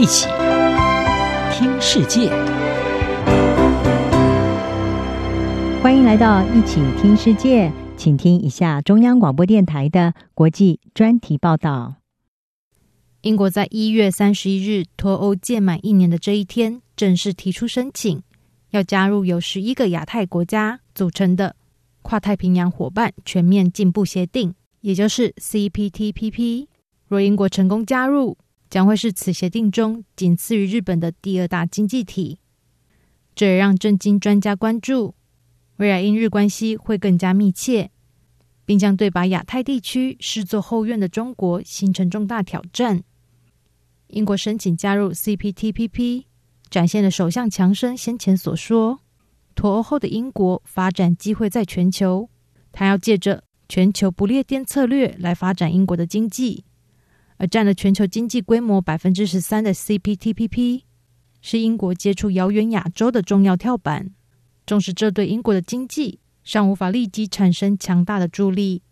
一起听世界，欢迎来到一起听世界，请听一下中央广播电台的国际专题报道。英国在一月三十一日脱欧届满一年的这一天，正式提出申请，要加入由十一个亚太国家组成的跨太平洋伙伴全面进步协定，也就是 CPTPP。若英国成功加入，将会是此协定中仅次于日本的第二大经济体。这也让政经专家关注，未来英日关系会更加密切，并将对把亚太地区视作后院的中国形成重大挑战。英国申请加入 CPTPP，展现了首相强生先前所说，脱欧后的英国发展机会在全球，他要借着全球不列颠策略来发展英国的经济。而占了全球经济规模百分之十三的 CPTPP，是英国接触遥远亚洲的重要跳板。纵使这对英国的经济尚无法立即产生强大的助力，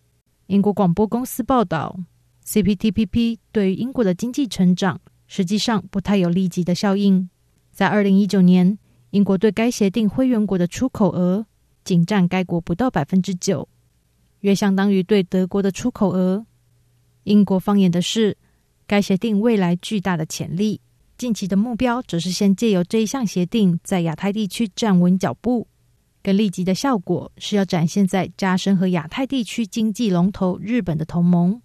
英国广播公司报道，CPTPP 对于英国的经济成长实际上不太有立即的效应。在二零一九年，英国对该协定会员国的出口额仅占该国不到百分之九，约相当于对德国的出口额。英国放眼的是该协定未来巨大的潜力，近期的目标则是先借由这一项协定在亚太地区站稳脚步。更立即的效果是要展现在加深和亚太地区经济龙头日本的同盟。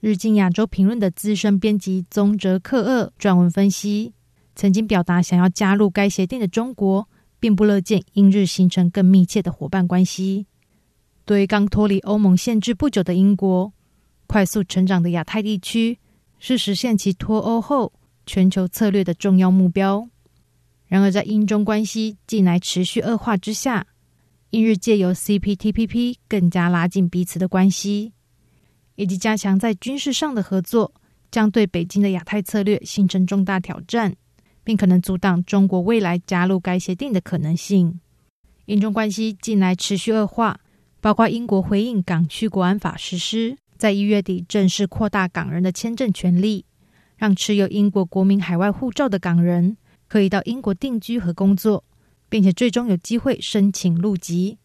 日经亚洲评论的资深编辑宗哲克二撰文分析，曾经表达想要加入该协定的中国，并不乐见英日形成更密切的伙伴关系。对于刚脱离欧盟限制不久的英国。快速成长的亚太地区是实现其脱欧后全球策略的重要目标。然而，在英中关系近来持续恶化之下，英日借由 CPTPP 更加拉近彼此的关系，以及加强在军事上的合作，将对北京的亚太策略形成重大挑战，并可能阻挡中国未来加入该协定的可能性。英中关系近来持续恶化，包括英国回应港区国安法实施。在一月底正式扩大港人的签证权利，让持有英国国民海外护照的港人可以到英国定居和工作，并且最终有机会申请入籍。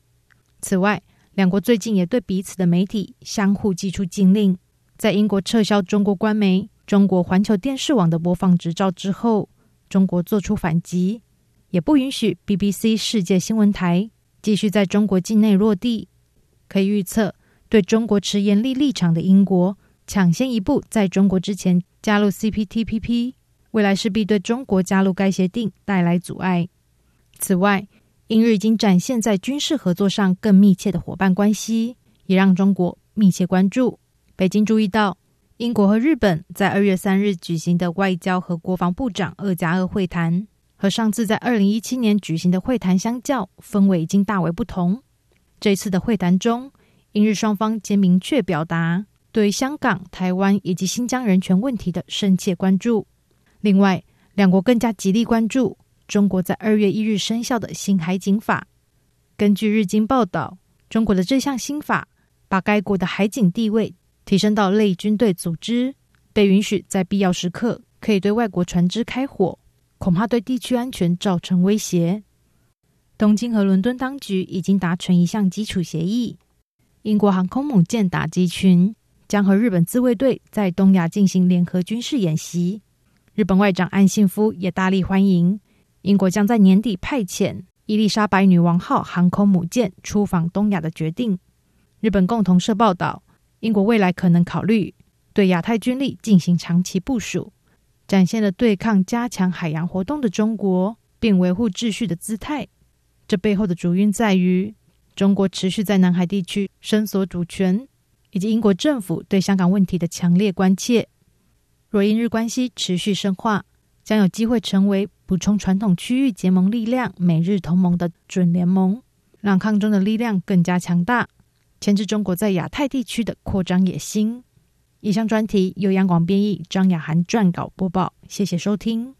此外，两国最近也对彼此的媒体相互寄出禁令。在英国撤销中国官媒中国环球电视网的播放执照之后，中国做出反击，也不允许 BBC 世界新闻台继续在中国境内落地。可以预测。对中国持严厉立场的英国，抢先一步在中国之前加入 CPTPP，未来势必对中国加入该协定带来阻碍。此外，英日已经展现在军事合作上更密切的伙伴关系，也让中国密切关注。北京注意到，英国和日本在二月三日举行的外交和国防部长二加二会谈，和上次在二零一七年举行的会谈相较，氛围已经大为不同。这次的会谈中，英日双方皆明确表达对香港、台湾以及新疆人权问题的深切关注。另外，两国更加极力关注中国在二月一日生效的新海警法。根据日经报道，中国的这项新法把该国的海警地位提升到类军队组织，被允许在必要时刻可以对外国船只开火，恐怕对地区安全造成威胁。东京和伦敦当局已经达成一项基础协议。英国航空母舰打击群将和日本自卫队在东亚进行联合军事演习。日本外长岸信夫也大力欢迎英国将在年底派遣伊丽莎白女王号航空母舰出访东亚的决定。日本共同社报道，英国未来可能考虑对亚太军力进行长期部署，展现了对抗加强海洋活动的中国并维护秩序的姿态。这背后的主因在于。中国持续在南海地区伸索主权，以及英国政府对香港问题的强烈关切。若英日关系持续深化，将有机会成为补充传统区域结盟力量美日同盟的准联盟，让抗中的力量更加强大，牵制中国在亚太地区的扩张野心。以上专题由杨广编译，张雅涵撰稿播报。谢谢收听。